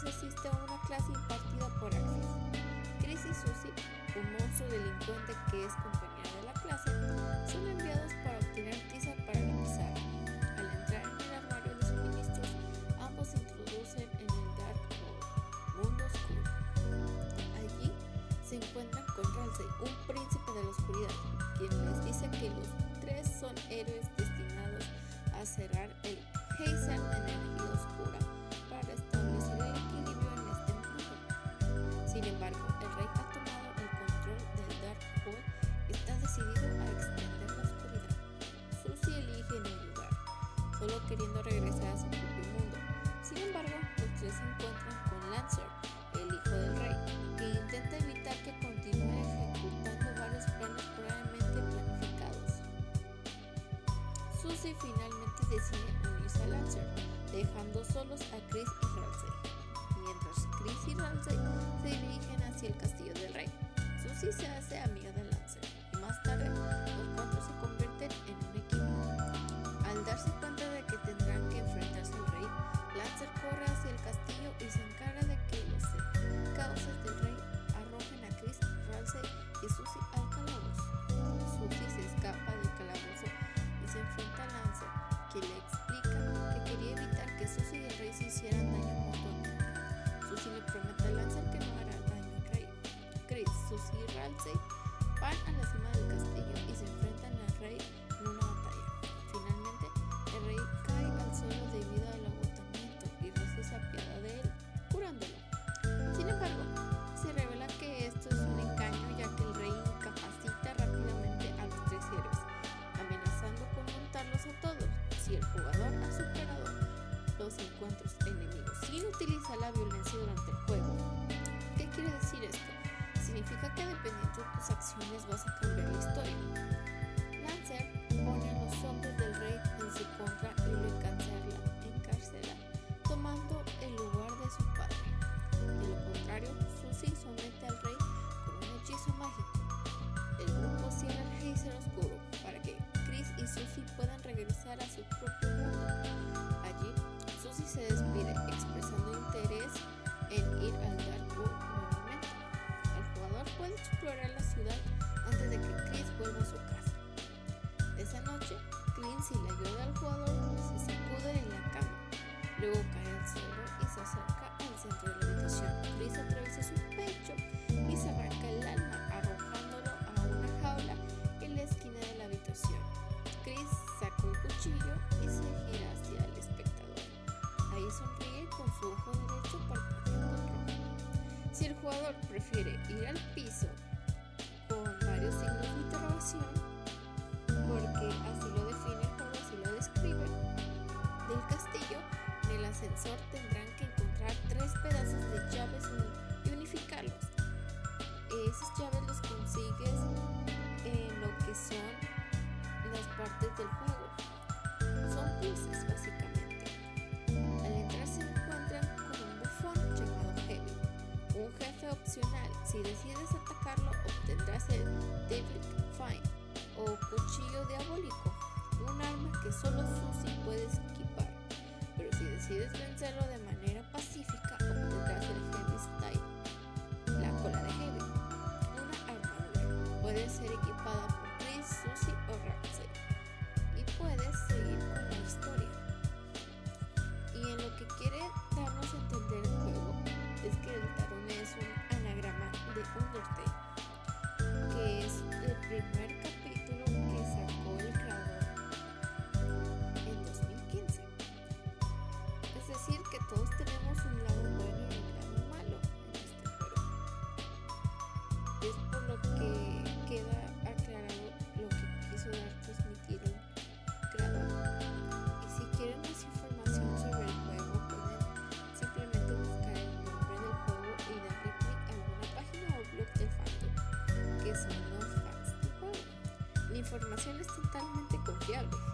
donde Chris asiste a una clase impartida por Axis. Chris y Susie, un monstruo delincuente que es compañera de la clase, son enviados para obtener tiza para la pizarra. Al entrar en el armario de suministros, ambos se introducen en el Dark Hole, mundo oscuro. Allí se encuentran con Ramsey, un príncipe de la oscuridad, quien les dice que los tres son héroes destinados a cerrar el de energía oscura finalmente decide unirse a Lancer, dejando solos a Chris y Ramsey. Mientras Chris y Ramsey se dirigen hacia el castillo del rey, Susie se hace amiga de Lancer más tarde los Susie y Ramsey van a la cima del castillo y se enfrentan al rey en una batalla. Finalmente, el rey cae al suelo debido al agotamiento y Rose se apiada de él, curándolo. Sin embargo, se revela que esto es un engaño ya que el rey incapacita rápidamente a los tres héroes, amenazando con montarlos a todos si el jugador ha superado los encuentros enemigos sin utilizar la violencia durante el juego. ¿Qué quiere decir esto? Significa que dependiendo de tus acciones vas a cambiar la historia. Lancer pone a los hombres del rey ayuda del jugador, se sacude en la cama. Luego cae al suelo y se acerca al centro de la habitación. Chris atraviesa su pecho y se arranca el alma, arrojándolo a una jaula en la esquina de la habitación. Chris saca un cuchillo y se gira hacia el espectador. Ahí sonríe con su ojo derecho parpadeando en rojo. Si el jugador prefiere ir al piso con varios signos de interrogación, porque así en el ascensor tendrán que encontrar tres pedazos de llaves y unificarlos. Esas llaves los consigues en lo que son las partes del juego. Son piezas básicamente. Al entrar se encuentran con un bufón llamado Heavy, un jefe opcional. Si decides atacarlo obtendrás el Devil Fine o cuchillo diabólico, un arma que solo Susie puede equipar decides vencerlo de manera pacífica, obtendrás el Heavy Style, la cola de Heavy. Una armadura puede ser equipada por Chris, Susie o Ramsey y puedes seguir con la historia. Y en lo que quiere darnos a entender el juego es que el tarón es un sociales.